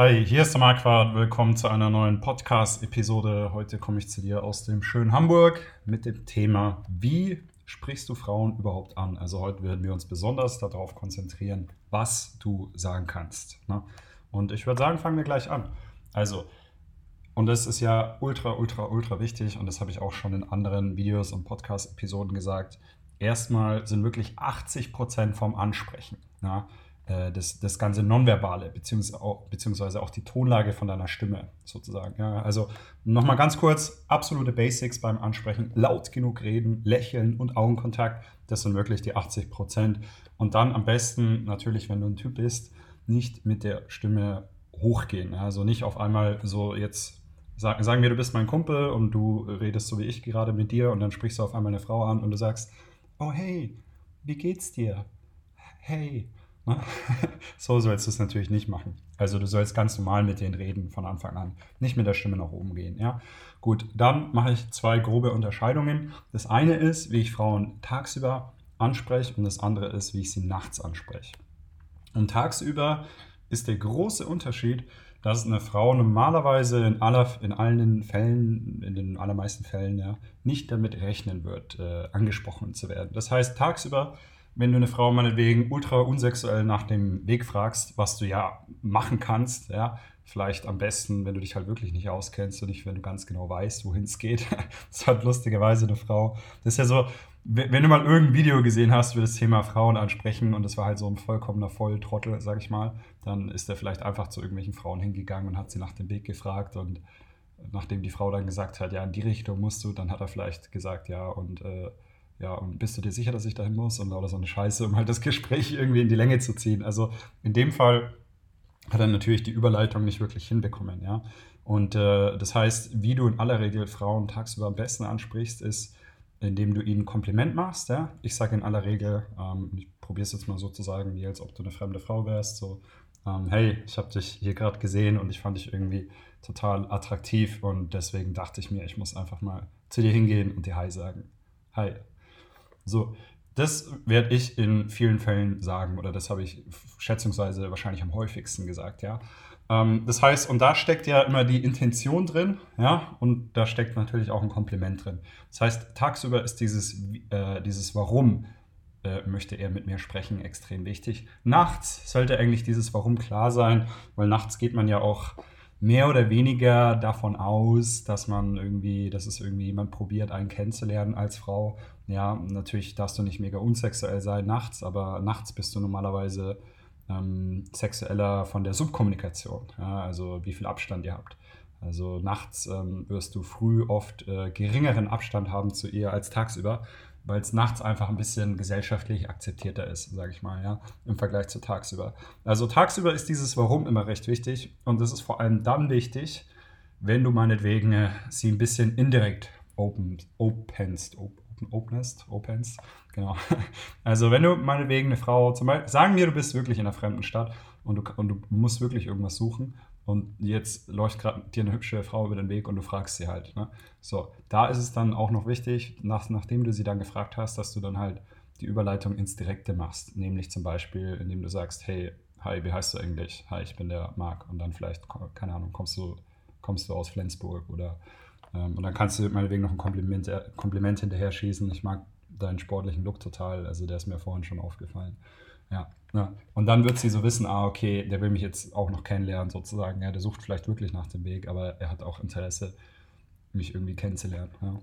Hi, hier ist der Marquardt. Willkommen zu einer neuen Podcast-Episode. Heute komme ich zu dir aus dem schönen Hamburg mit dem Thema, wie sprichst du Frauen überhaupt an? Also heute werden wir uns besonders darauf konzentrieren, was du sagen kannst. Ne? Und ich würde sagen, fangen wir gleich an. Also, und das ist ja ultra, ultra, ultra wichtig und das habe ich auch schon in anderen Videos und Podcast-Episoden gesagt. Erstmal sind wirklich 80 Prozent vom Ansprechen. Ne? Äh, das, das ganze Nonverbale, beziehungsweise auch, beziehungsweise auch die Tonlage von deiner Stimme sozusagen. Ja, also nochmal ganz kurz, absolute Basics beim Ansprechen, laut genug reden, lächeln und Augenkontakt, das sind wirklich die 80 Prozent. Und dann am besten natürlich, wenn du ein Typ bist, nicht mit der Stimme hochgehen. Also nicht auf einmal so jetzt sagen, wir, du bist mein Kumpel und du redest so wie ich gerade mit dir und dann sprichst du auf einmal eine Frau an und du sagst, oh hey, wie geht's dir? Hey? So sollst du es natürlich nicht machen. Also du sollst ganz normal mit denen reden von Anfang an, nicht mit der Stimme nach oben gehen. Ja? Gut, dann mache ich zwei grobe Unterscheidungen. Das eine ist, wie ich Frauen tagsüber anspreche und das andere ist, wie ich sie nachts anspreche. Und tagsüber ist der große Unterschied, dass eine Frau normalerweise in, aller, in allen Fällen, in den allermeisten Fällen, ja, nicht damit rechnen wird, äh, angesprochen zu werden. Das heißt, tagsüber wenn du eine Frau meinetwegen ultra unsexuell nach dem Weg fragst, was du ja machen kannst, ja, vielleicht am besten, wenn du dich halt wirklich nicht auskennst und nicht, wenn du ganz genau weißt, wohin es geht. das hat lustigerweise eine Frau. Das ist ja so, wenn du mal irgendein Video gesehen hast, über das Thema Frauen ansprechen und das war halt so ein vollkommener Volltrottel, sag ich mal, dann ist er vielleicht einfach zu irgendwelchen Frauen hingegangen und hat sie nach dem Weg gefragt und nachdem die Frau dann gesagt hat, ja, in die Richtung musst du, dann hat er vielleicht gesagt, ja, und äh, ja, und bist du dir sicher, dass ich dahin muss? Und oder so eine Scheiße, um halt das Gespräch irgendwie in die Länge zu ziehen. Also in dem Fall hat er natürlich die Überleitung nicht wirklich hinbekommen, ja. Und äh, das heißt, wie du in aller Regel Frauen tagsüber am besten ansprichst, ist, indem du ihnen ein Kompliment machst, ja. Ich sage in aller Regel, ähm, ich probiere es jetzt mal so zu sagen, wie als ob du eine fremde Frau wärst, so, ähm, hey, ich habe dich hier gerade gesehen und ich fand dich irgendwie total attraktiv und deswegen dachte ich mir, ich muss einfach mal zu dir hingehen und dir Hi sagen. Hi, so, das werde ich in vielen Fällen sagen oder das habe ich schätzungsweise wahrscheinlich am häufigsten gesagt, ja. Ähm, das heißt, und da steckt ja immer die Intention drin, ja, und da steckt natürlich auch ein Kompliment drin. Das heißt, tagsüber ist dieses, äh, dieses Warum äh, möchte er mit mir sprechen extrem wichtig. Nachts sollte eigentlich dieses Warum klar sein, weil nachts geht man ja auch mehr oder weniger davon aus, dass man irgendwie, dass es irgendwie jemand probiert, einen kennenzulernen als Frau. Ja, natürlich darfst du nicht mega unsexuell sein nachts, aber nachts bist du normalerweise ähm, sexueller von der Subkommunikation. Ja, also wie viel Abstand ihr habt. Also nachts ähm, wirst du früh oft äh, geringeren Abstand haben zu ihr als tagsüber weil es nachts einfach ein bisschen gesellschaftlich akzeptierter ist, sage ich mal, ja, im Vergleich zu tagsüber. Also tagsüber ist dieses Warum immer recht wichtig und das ist vor allem dann wichtig, wenn du meinetwegen äh, sie ein bisschen indirekt open, openst, open, openest, openst, genau. Also wenn du meinetwegen eine Frau, zum Beispiel, sagen wir, du bist wirklich in einer fremden Stadt und du, und du musst wirklich irgendwas suchen und jetzt läuft gerade dir eine hübsche Frau über den Weg und du fragst sie halt. Ne? So, da ist es dann auch noch wichtig, nach, nachdem du sie dann gefragt hast, dass du dann halt die Überleitung ins Direkte machst. Nämlich zum Beispiel, indem du sagst, hey, hi, wie heißt du eigentlich? Hi, ich bin der Marc. Und dann vielleicht, keine Ahnung, kommst du, kommst du aus Flensburg oder ähm, und dann kannst du meinetwegen noch ein Kompliment, äh, Kompliment hinterher schießen. Ich mag deinen sportlichen Look total, also der ist mir vorhin schon aufgefallen. Ja, ja. Und dann wird sie so wissen, ah, okay, der will mich jetzt auch noch kennenlernen, sozusagen. Ja, der sucht vielleicht wirklich nach dem Weg, aber er hat auch Interesse, mich irgendwie kennenzulernen. Ja.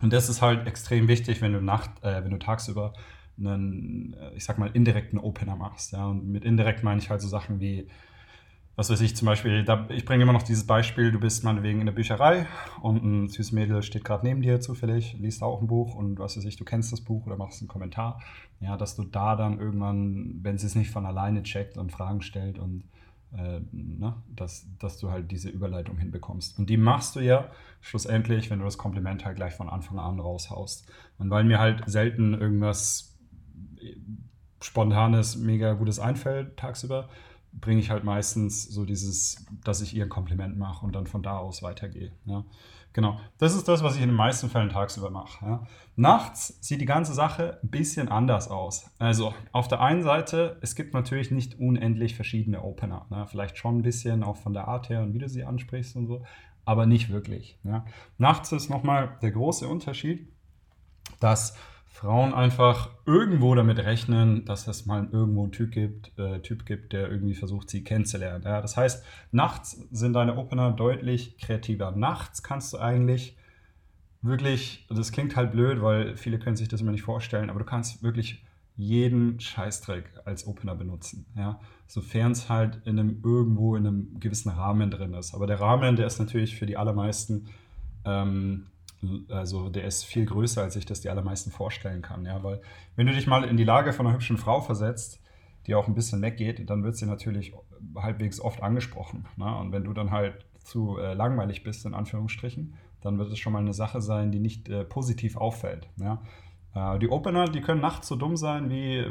Und das ist halt extrem wichtig, wenn du Nacht, äh, wenn du tagsüber einen, äh, ich sag mal, indirekten Opener machst. Ja. Und mit indirekt meine ich halt so Sachen wie, was weiß ich, zum Beispiel, da, ich bringe immer noch dieses Beispiel, du bist meinetwegen in der Bücherei und ein süßes Mädel steht gerade neben dir zufällig, liest auch ein Buch und was weiß ich, du kennst das Buch oder machst einen Kommentar, ja, dass du da dann irgendwann, wenn sie es nicht von alleine checkt und Fragen stellt und äh, ne, dass, dass du halt diese Überleitung hinbekommst. Und die machst du ja schlussendlich, wenn du das Kompliment halt gleich von Anfang an raushaust. Und weil mir halt selten irgendwas Spontanes, mega Gutes einfällt tagsüber, bringe ich halt meistens so dieses, dass ich ihr ein Kompliment mache und dann von da aus weitergehe. Ja. Genau, das ist das, was ich in den meisten Fällen tagsüber mache. Ja. Nachts sieht die ganze Sache ein bisschen anders aus. Also auf der einen Seite, es gibt natürlich nicht unendlich verschiedene Opener. Ne? Vielleicht schon ein bisschen auch von der Art her und wie du sie ansprichst und so, aber nicht wirklich. Ja. Nachts ist nochmal der große Unterschied, dass Frauen einfach irgendwo damit rechnen, dass es mal irgendwo einen Typ gibt, äh, typ gibt der irgendwie versucht, sie kennenzulernen. Ja, das heißt, nachts sind deine Opener deutlich kreativer. Nachts kannst du eigentlich wirklich, das klingt halt blöd, weil viele können sich das immer nicht vorstellen, aber du kannst wirklich jeden Scheißdreck als Opener benutzen. Ja? Sofern es halt in einem irgendwo in einem gewissen Rahmen drin ist. Aber der Rahmen, der ist natürlich für die allermeisten ähm, also der ist viel größer, als ich das die allermeisten vorstellen kann. Ja? Weil wenn du dich mal in die Lage von einer hübschen Frau versetzt, die auch ein bisschen weggeht, dann wird sie natürlich halbwegs oft angesprochen. Ne? Und wenn du dann halt zu äh, langweilig bist, in Anführungsstrichen, dann wird es schon mal eine Sache sein, die nicht äh, positiv auffällt. Ja? Äh, die Opener, die können nachts so dumm sein wie,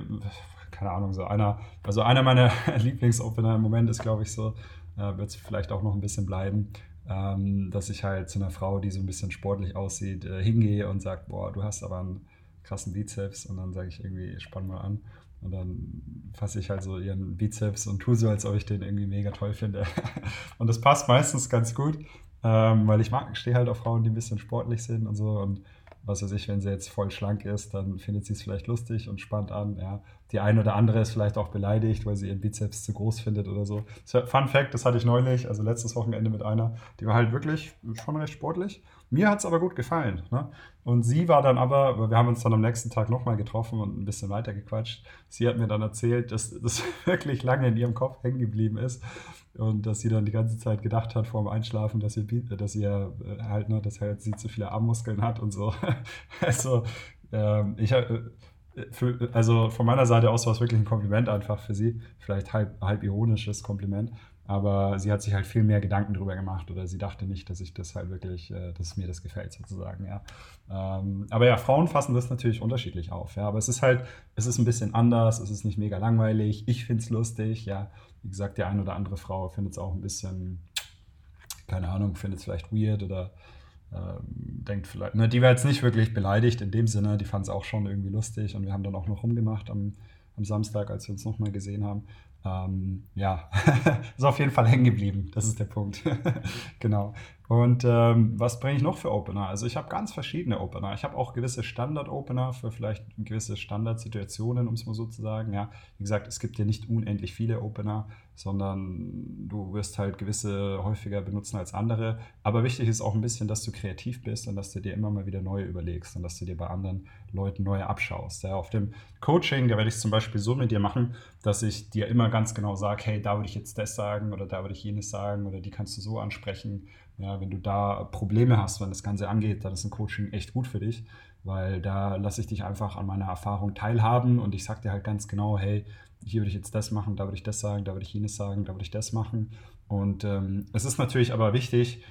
keine Ahnung, so einer, also einer meiner Lieblingsopener im Moment ist, glaube ich, so, äh, wird es vielleicht auch noch ein bisschen bleiben ähm, dass ich halt zu einer Frau, die so ein bisschen sportlich aussieht, äh, hingehe und sage, boah, du hast aber einen krassen Bizeps und dann sage ich irgendwie, spann mal an. Und dann fasse ich halt so ihren Bizeps und tue so, als ob ich den irgendwie mega toll finde. und das passt meistens ganz gut, ähm, weil ich stehe halt auf Frauen, die ein bisschen sportlich sind und so. Und was weiß ich, wenn sie jetzt voll schlank ist, dann findet sie es vielleicht lustig und spannt an. Ja. Die eine oder andere ist vielleicht auch beleidigt, weil sie ihren Bizeps zu groß findet oder so. Fun Fact, das hatte ich neulich, also letztes Wochenende mit einer, die war halt wirklich schon recht sportlich. Mir hat es aber gut gefallen. Ne? Und sie war dann aber, wir haben uns dann am nächsten Tag nochmal getroffen und ein bisschen weiter gequatscht. Sie hat mir dann erzählt, dass das wirklich lange in ihrem Kopf hängen geblieben ist und dass sie dann die ganze Zeit gedacht hat vor dem Einschlafen, dass ihr, dass ihr äh, halt, ne, dass halt sie zu viele Armmuskeln hat und so. also, ähm, ich äh, für, also von meiner Seite aus war es wirklich ein Kompliment einfach für sie. Vielleicht halb, halb ironisches Kompliment. Aber sie hat sich halt viel mehr Gedanken drüber gemacht oder sie dachte nicht, dass ich das halt wirklich, äh, dass mir das gefällt sozusagen, ja. Ähm, aber ja, Frauen fassen das natürlich unterschiedlich auf, ja. Aber es ist halt, es ist ein bisschen anders, es ist nicht mega langweilig. Ich finde es lustig, ja. Wie gesagt, die eine oder andere Frau findet es auch ein bisschen, keine Ahnung, findet es vielleicht weird oder denkt vielleicht, ne, die war jetzt nicht wirklich beleidigt in dem Sinne, die fand es auch schon irgendwie lustig und wir haben dann auch noch rumgemacht am, am Samstag, als wir uns nochmal gesehen haben. Ähm, ja, ist auf jeden Fall hängen geblieben. Das ist der Punkt. genau. Und ähm, was bringe ich noch für Opener? Also ich habe ganz verschiedene Opener. Ich habe auch gewisse Standard-Opener für vielleicht gewisse Standardsituationen, um es mal so zu sagen. Ja, wie gesagt, es gibt ja nicht unendlich viele Opener, sondern du wirst halt gewisse häufiger benutzen als andere. Aber wichtig ist auch ein bisschen, dass du kreativ bist und dass du dir immer mal wieder neue überlegst und dass du dir bei anderen Leuten neue abschaust. Ja, auf dem Coaching, da werde ich es zum Beispiel so mit dir machen, dass ich dir immer ganz genau sage, hey, da würde ich jetzt das sagen oder da würde ich jenes sagen oder die kannst du so ansprechen ja, wenn du da Probleme hast, wenn das Ganze angeht, dann ist ein Coaching echt gut für dich, weil da lasse ich dich einfach an meiner Erfahrung teilhaben und ich sage dir halt ganz genau, hey, hier würde ich jetzt das machen, da würde ich das sagen, da würde ich jenes sagen, da würde ich das machen. Und ähm, es ist natürlich aber wichtig,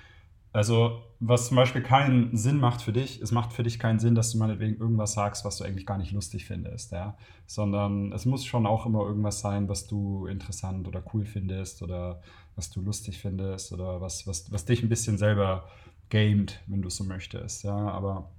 also, was zum Beispiel keinen Sinn macht für dich, es macht für dich keinen Sinn, dass du meinetwegen irgendwas sagst, was du eigentlich gar nicht lustig findest, ja. Sondern es muss schon auch immer irgendwas sein, was du interessant oder cool findest oder was du lustig findest oder was, was, was dich ein bisschen selber gamed, wenn du so möchtest, ja. Aber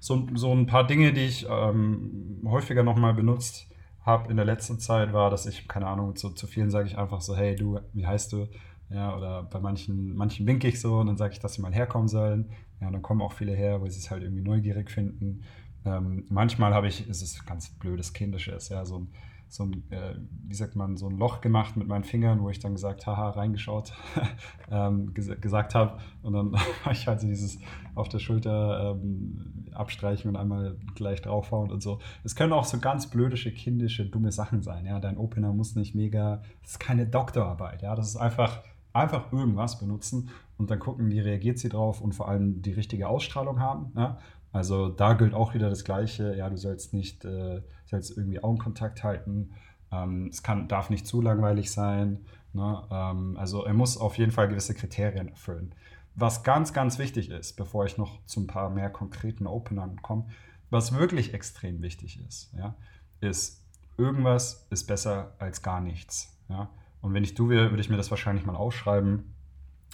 so, so ein paar Dinge, die ich ähm, häufiger nochmal benutzt habe in der letzten Zeit, war, dass ich, keine Ahnung, zu, zu vielen sage ich einfach so, hey, du, wie heißt du? Ja, oder bei manchen, manchen winke ich so und dann sage ich, dass sie mal herkommen sollen. Ja, dann kommen auch viele her, weil sie es halt irgendwie neugierig finden. Ähm, manchmal habe ich, ist es ganz blödes Kindisches, ja, so ein, so ein äh, wie sagt man, so ein Loch gemacht mit meinen Fingern, wo ich dann gesagt, haha, reingeschaut, ähm, ges gesagt habe. Und dann habe ich halt so dieses auf der Schulter ähm, abstreichen und einmal gleich draufhauen und so. Es können auch so ganz blödische, kindische, dumme Sachen sein. Ja, dein Opener muss nicht mega, das ist keine Doktorarbeit, ja, das ist einfach einfach irgendwas benutzen und dann gucken, wie reagiert sie drauf und vor allem die richtige Ausstrahlung haben. Ja? Also da gilt auch wieder das Gleiche. Ja, du sollst nicht, äh, sollst irgendwie Augenkontakt halten. Ähm, es kann, darf nicht zu langweilig sein. Ne? Ähm, also er muss auf jeden Fall gewisse Kriterien erfüllen. Was ganz, ganz wichtig ist, bevor ich noch zu ein paar mehr konkreten Openern komme, was wirklich extrem wichtig ist, ja, ist, irgendwas ist besser als gar nichts. Ja? Und wenn ich du wäre, würde ich mir das wahrscheinlich mal aufschreiben.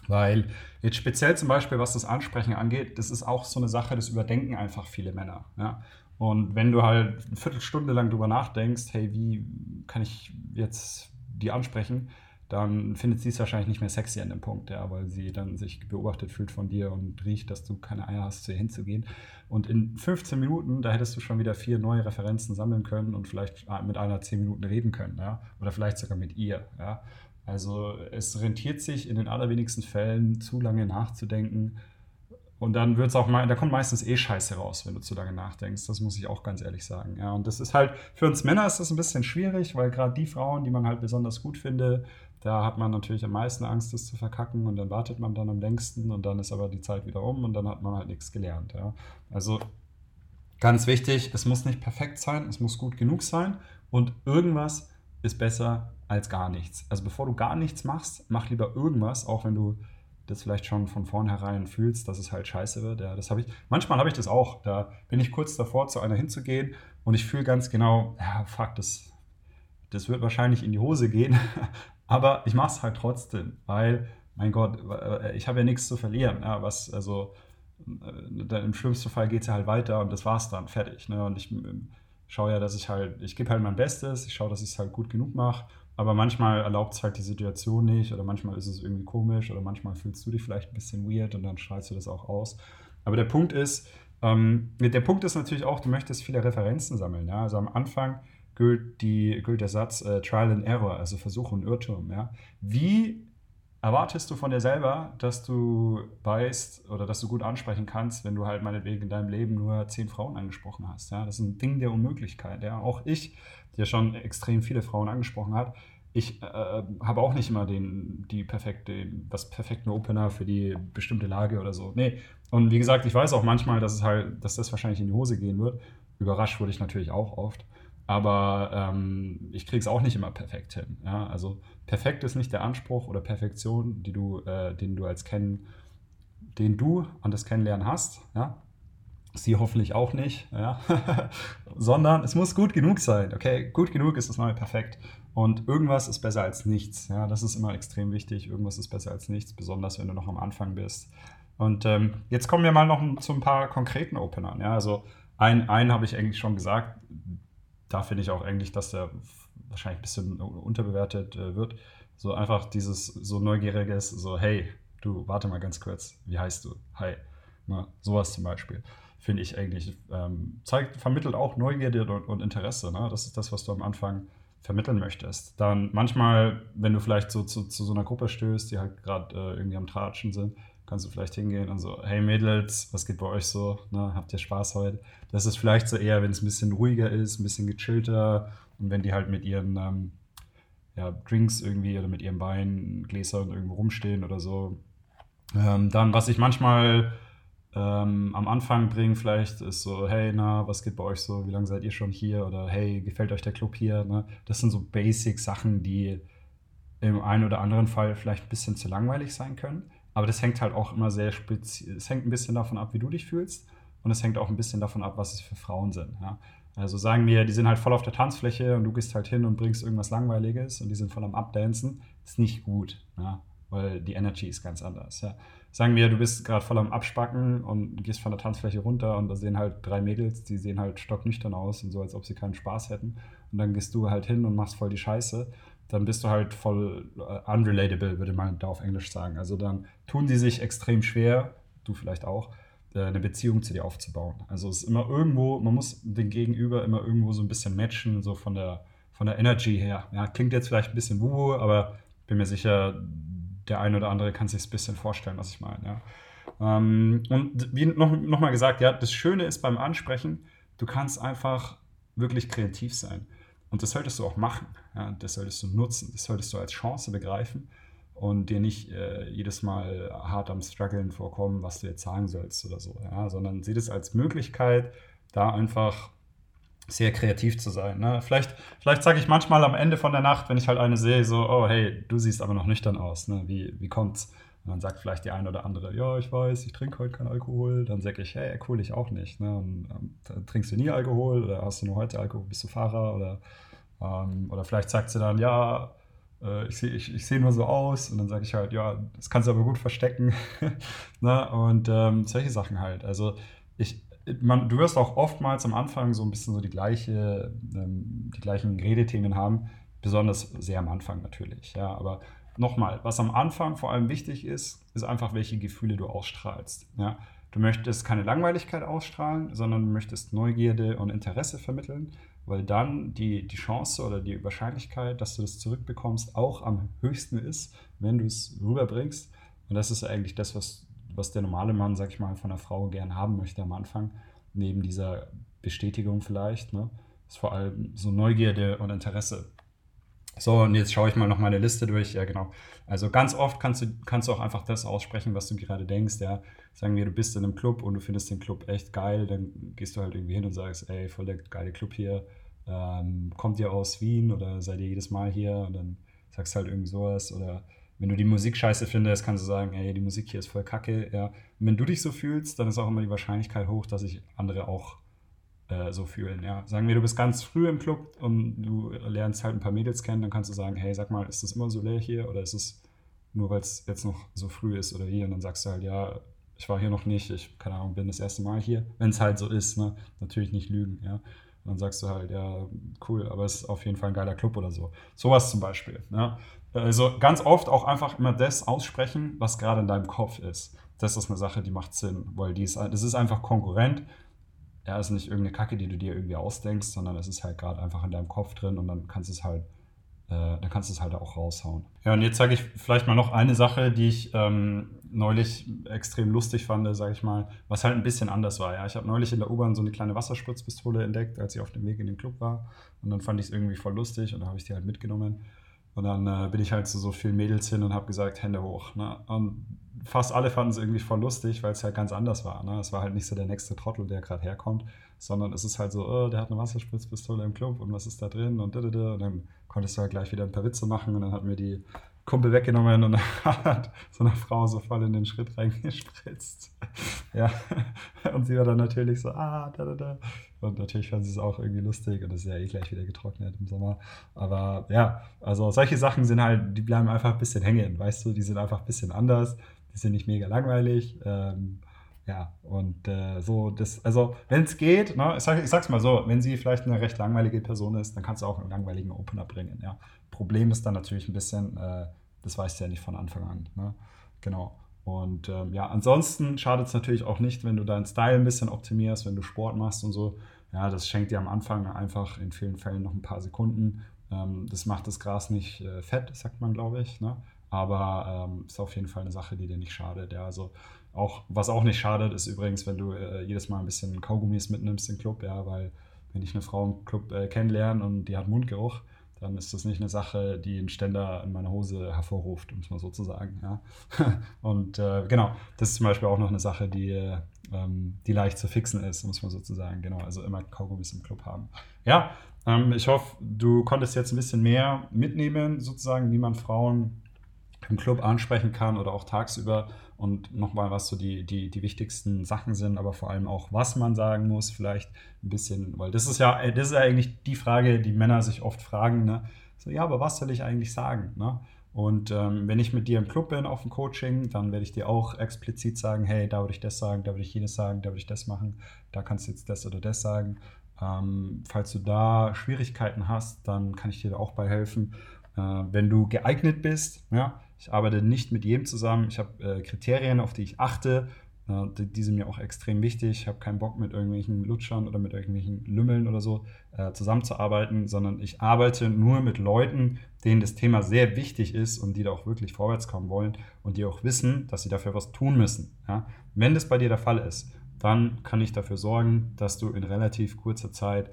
Weil jetzt speziell zum Beispiel, was das Ansprechen angeht, das ist auch so eine Sache, das überdenken einfach viele Männer. Ja? Und wenn du halt eine Viertelstunde lang drüber nachdenkst, hey, wie kann ich jetzt die ansprechen, dann findet sie es wahrscheinlich nicht mehr sexy an dem Punkt, ja, weil sie dann sich beobachtet fühlt von dir und riecht, dass du keine Eier hast, zu ihr hinzugehen. Und in 15 Minuten, da hättest du schon wieder vier neue Referenzen sammeln können und vielleicht mit einer 10 Minuten reden können, ja, oder vielleicht sogar mit ihr, ja. Also es rentiert sich in den allerwenigsten Fällen zu lange nachzudenken, und dann wird es auch mal, da kommt meistens eh Scheiße raus, wenn du zu lange nachdenkst. Das muss ich auch ganz ehrlich sagen. Ja, und das ist halt, für uns Männer ist das ein bisschen schwierig, weil gerade die Frauen, die man halt besonders gut findet, da hat man natürlich am meisten Angst, das zu verkacken und dann wartet man dann am längsten und dann ist aber die Zeit wieder um und dann hat man halt nichts gelernt. Ja. Also ganz wichtig, es muss nicht perfekt sein, es muss gut genug sein und irgendwas ist besser als gar nichts. Also bevor du gar nichts machst, mach lieber irgendwas, auch wenn du das vielleicht schon von vornherein fühlst, dass es halt scheiße wird. Ja, das habe ich. Manchmal habe ich das auch. Da bin ich kurz davor, zu einer hinzugehen und ich fühle ganz genau, ja, fuck, das, das wird wahrscheinlich in die Hose gehen. Aber ich mache es halt trotzdem, weil, mein Gott, äh, ich habe ja nichts zu verlieren. Ja, was, also, äh, im schlimmsten Fall geht es ja halt weiter und das war's dann, fertig. Ne? Und ich schaue ja, dass ich halt, ich gebe halt mein Bestes, ich schaue, dass ich es halt gut genug mache aber manchmal erlaubt es halt die Situation nicht oder manchmal ist es irgendwie komisch oder manchmal fühlst du dich vielleicht ein bisschen weird und dann strahlst du das auch aus. Aber der Punkt ist, ähm, der Punkt ist natürlich auch, du möchtest viele Referenzen sammeln. Ja? Also am Anfang gilt, die, gilt der Satz äh, Trial and Error, also Versuch und Irrtum. Ja? Wie erwartest du von dir selber, dass du weißt oder dass du gut ansprechen kannst, wenn du halt meinetwegen in deinem Leben nur zehn Frauen angesprochen hast? Ja? Das ist ein Ding der Unmöglichkeit. Ja? Auch ich, der schon extrem viele Frauen angesprochen hat, ich äh, habe auch nicht immer den, die perfekte, das perfekte Opener für die bestimmte Lage oder so. Nee. Und wie gesagt, ich weiß auch manchmal, dass es halt, dass das wahrscheinlich in die Hose gehen wird. Überrascht wurde ich natürlich auch oft. Aber ähm, ich kriege es auch nicht immer perfekt hin. Ja? Also perfekt ist nicht der Anspruch oder Perfektion, die du, äh, den du als Kennen, den du an das Kennenlernen hast. Ja? Sie hoffentlich auch nicht, ja? sondern es muss gut genug sein. Okay, gut genug ist das neue perfekt. Und irgendwas ist besser als nichts. Ja, das ist immer extrem wichtig. Irgendwas ist besser als nichts, besonders wenn du noch am Anfang bist. Und ähm, jetzt kommen wir mal noch zu ein paar konkreten Openern. Ja, also einen, einen habe ich eigentlich schon gesagt. Da finde ich auch eigentlich, dass der wahrscheinlich ein bisschen unterbewertet äh, wird. So einfach dieses so neugieriges, so hey, du, warte mal ganz kurz, wie heißt du? Hi. Na, sowas zum Beispiel finde ich eigentlich, ähm, zeigt, vermittelt auch Neugierde und, und Interesse. Ne? Das ist das, was du am Anfang vermitteln möchtest. Dann manchmal, wenn du vielleicht so zu, zu so einer Gruppe stößt, die halt gerade äh, irgendwie am Tratschen sind, kannst du vielleicht hingehen und so, hey Mädels, was geht bei euch so? Ne? Habt ihr Spaß heute? Das ist vielleicht so eher, wenn es ein bisschen ruhiger ist, ein bisschen gechillter und wenn die halt mit ihren ähm, ja, Drinks irgendwie oder mit ihren Wein, Gläsern irgendwo rumstehen oder so. Ähm, dann, was ich manchmal ähm, am Anfang bringen, vielleicht ist so, hey, na, was geht bei euch so, wie lange seid ihr schon hier oder hey, gefällt euch der Club hier? Ne? Das sind so Basic-Sachen, die im einen oder anderen Fall vielleicht ein bisschen zu langweilig sein können. Aber das hängt halt auch immer sehr speziell, es hängt ein bisschen davon ab, wie du dich fühlst und es hängt auch ein bisschen davon ab, was es für Frauen sind. Ja? Also sagen wir, die sind halt voll auf der Tanzfläche und du gehst halt hin und bringst irgendwas Langweiliges und die sind voll am Abdancen, ist nicht gut, ja? weil die Energy ist ganz anders. Ja? sagen wir, du bist gerade voll am Abspacken und gehst von der Tanzfläche runter und da sehen halt drei Mädels, die sehen halt stocknüchtern aus und so, als ob sie keinen Spaß hätten. Und dann gehst du halt hin und machst voll die Scheiße. Dann bist du halt voll uh, unrelatable, würde man da auf Englisch sagen. Also dann tun die sich extrem schwer, du vielleicht auch, äh, eine Beziehung zu dir aufzubauen. Also es ist immer irgendwo, man muss den Gegenüber immer irgendwo so ein bisschen matchen, so von der, von der Energy her. Ja, klingt jetzt vielleicht ein bisschen wuhu, aber bin mir sicher, der eine oder andere kann sich ein bisschen vorstellen, was ich meine. Ja. Ähm, und wie noch, noch mal gesagt, ja, das Schöne ist beim Ansprechen, du kannst einfach wirklich kreativ sein. Und das solltest du auch machen. Ja. Das solltest du nutzen. Das solltest du als Chance begreifen und dir nicht äh, jedes Mal hart am Struggeln vorkommen, was du jetzt sagen sollst oder so. Ja. Sondern sieh das als Möglichkeit, da einfach sehr kreativ zu sein. Ne? Vielleicht, vielleicht sage ich manchmal am Ende von der Nacht, wenn ich halt eine sehe, so, oh hey, du siehst aber noch nüchtern aus, ne? wie, wie kommt's? Und dann sagt vielleicht die eine oder andere, ja, ich weiß, ich trinke heute keinen Alkohol. Dann sage ich, hey, cool, ich auch nicht. Ne? Und, ähm, trinkst du nie Alkohol oder hast du nur heute Alkohol, bist du Fahrer? Oder, ähm, oder vielleicht sagt sie dann, ja, äh, ich sehe ich, ich seh nur so aus und dann sage ich halt, ja, das kannst du aber gut verstecken. ne? Und ähm, solche Sachen halt. Also ich, man, du wirst auch oftmals am Anfang so ein bisschen so die, gleiche, ähm, die gleichen Redethemen haben, besonders sehr am Anfang natürlich. Ja, aber nochmal, was am Anfang vor allem wichtig ist, ist einfach, welche Gefühle du ausstrahlst. Ja? Du möchtest keine Langweiligkeit ausstrahlen, sondern du möchtest Neugierde und Interesse vermitteln, weil dann die, die Chance oder die Wahrscheinlichkeit, dass du das zurückbekommst, auch am höchsten ist, wenn du es rüberbringst. Und das ist eigentlich das, was, was der normale Mann, sag ich mal, von der Frau gern haben möchte am Anfang, neben dieser Bestätigung vielleicht. Ne? ist vor allem so Neugierde und Interesse. So, und jetzt schaue ich mal noch meine Liste durch. Ja, genau. Also ganz oft kannst du, kannst du auch einfach das aussprechen, was du gerade denkst. Ja, sagen wir, du bist in einem Club und du findest den Club echt geil, dann gehst du halt irgendwie hin und sagst, ey, voll der geile Club hier. Ähm, kommt ihr aus Wien oder seid ihr jedes Mal hier? Und dann sagst du halt irgendwie sowas. Oder wenn du die Musik scheiße findest, kannst du sagen, ey, die Musik hier ist voll kacke. Ja. Und wenn du dich so fühlst, dann ist auch immer die Wahrscheinlichkeit hoch, dass sich andere auch äh, so fühlen. Ja. Sagen wir, du bist ganz früh im Club und du lernst halt ein paar Mädels kennen, dann kannst du sagen, hey, sag mal, ist das immer so leer hier oder ist es nur, weil es jetzt noch so früh ist oder hier? Und dann sagst du halt, ja, ich war hier noch nicht, ich, keine Ahnung, bin das erste Mal hier, wenn es halt so ist, ne? Natürlich nicht lügen, ja. Und dann sagst du halt, ja, cool, aber es ist auf jeden Fall ein geiler Club oder so. Sowas zum Beispiel. Ja? Also ganz oft auch einfach immer das aussprechen, was gerade in deinem Kopf ist. Das ist eine Sache, die macht Sinn, weil die ist, das ist einfach konkurrent ja, ist nicht irgendeine Kacke, die du dir irgendwie ausdenkst, sondern es ist halt gerade einfach in deinem Kopf drin und dann kannst du es halt, äh, dann kannst du es halt auch raushauen. Ja, und jetzt sage ich vielleicht mal noch eine Sache, die ich ähm, neulich extrem lustig fand, sage ich mal, was halt ein bisschen anders war. Ja, ich habe neulich in der U-Bahn so eine kleine Wasserspritzpistole entdeckt, als ich auf dem Weg in den Club war und dann fand ich es irgendwie voll lustig und dann habe ich die halt mitgenommen. Und dann äh, bin ich halt zu so vielen Mädels hin und habe gesagt, Hände hoch. Ne? Und fast alle fanden es irgendwie voll lustig, weil es halt ganz anders war. Ne? Es war halt nicht so der nächste Trottel, der gerade herkommt, sondern es ist halt so, oh, der hat eine Wasserspritzpistole im Club und was ist da drin und, und dann konntest du halt gleich wieder ein paar Witze machen und dann hat mir die Kumpel weggenommen und hat so eine Frau so voll in den Schritt reingespritzt. ja, und sie war dann natürlich so, ah, da, da, da. Und natürlich fand sie es auch irgendwie lustig und es ist ja eh gleich wieder getrocknet im Sommer. Aber ja, also solche Sachen sind halt, die bleiben einfach ein bisschen hängen, weißt du, die sind einfach ein bisschen anders die sind nicht mega langweilig. Ähm, ja, und äh, so, das, also wenn es geht, ne, ich, sag, ich sag's mal so, wenn sie vielleicht eine recht langweilige Person ist, dann kannst du auch einen langweiligen Opener bringen. Ja. Problem ist dann natürlich ein bisschen, äh, das weißt du ja nicht von Anfang an. Ne? Genau. Und ähm, ja, ansonsten schadet es natürlich auch nicht, wenn du deinen Style ein bisschen optimierst, wenn du Sport machst und so. Ja, das schenkt dir am Anfang einfach in vielen Fällen noch ein paar Sekunden. Ähm, das macht das Gras nicht äh, fett, sagt man, glaube ich. Ne? Aber ähm, ist auf jeden Fall eine Sache, die dir nicht schadet. Ja, also auch, was auch nicht schadet, ist übrigens, wenn du äh, jedes Mal ein bisschen Kaugummis mitnimmst im Club, ja, weil wenn ich eine Frau im Club äh, kennenlerne und die hat Mundgeruch, dann ist das nicht eine Sache, die einen Ständer in meiner Hose hervorruft, um es mal so zu sagen. Ja. und äh, genau, das ist zum Beispiel auch noch eine Sache, die, ähm, die leicht zu fixen ist, muss man sozusagen. Genau, also immer Kaugummis im Club haben. Ja, ähm, ich hoffe, du konntest jetzt ein bisschen mehr mitnehmen, sozusagen, wie man Frauen im Club ansprechen kann oder auch tagsüber und nochmal, was so die, die, die wichtigsten Sachen sind, aber vor allem auch, was man sagen muss, vielleicht ein bisschen, weil das ist ja, das ist ja eigentlich die Frage, die Männer sich oft fragen, ne? So, ja, aber was soll ich eigentlich sagen? Ne? Und ähm, wenn ich mit dir im Club bin auf dem Coaching, dann werde ich dir auch explizit sagen, hey, da würde ich das sagen, da würde ich jenes sagen, da würde ich das machen, da kannst du jetzt das oder das sagen. Ähm, falls du da Schwierigkeiten hast, dann kann ich dir da auch bei helfen. Äh, wenn du geeignet bist, ja, ich arbeite nicht mit jedem zusammen. Ich habe äh, Kriterien, auf die ich achte. Äh, die, die, sind mir auch extrem wichtig. Ich habe keinen Bock mit irgendwelchen Lutschern oder mit irgendwelchen Lümmeln oder so äh, zusammenzuarbeiten, sondern ich arbeite nur mit Leuten, denen das Thema sehr wichtig ist und die da auch wirklich vorwärts kommen wollen und die auch wissen, dass sie dafür was tun müssen. Ja? Wenn das bei dir der Fall ist, dann kann ich dafür sorgen, dass du in relativ kurzer Zeit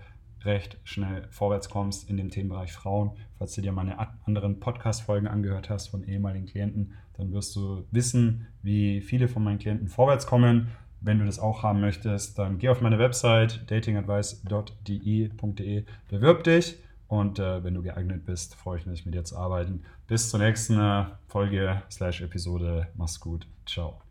recht schnell vorwärts kommst in dem Themenbereich Frauen. Falls du dir meine anderen Podcast-Folgen angehört hast von ehemaligen Klienten, dann wirst du wissen, wie viele von meinen Klienten vorwärts kommen. Wenn du das auch haben möchtest, dann geh auf meine Website datingadvice.de, bewirb dich und äh, wenn du geeignet bist, freue ich mich, mit dir zu arbeiten. Bis zur nächsten äh, Folge slash Episode. Mach's gut. Ciao.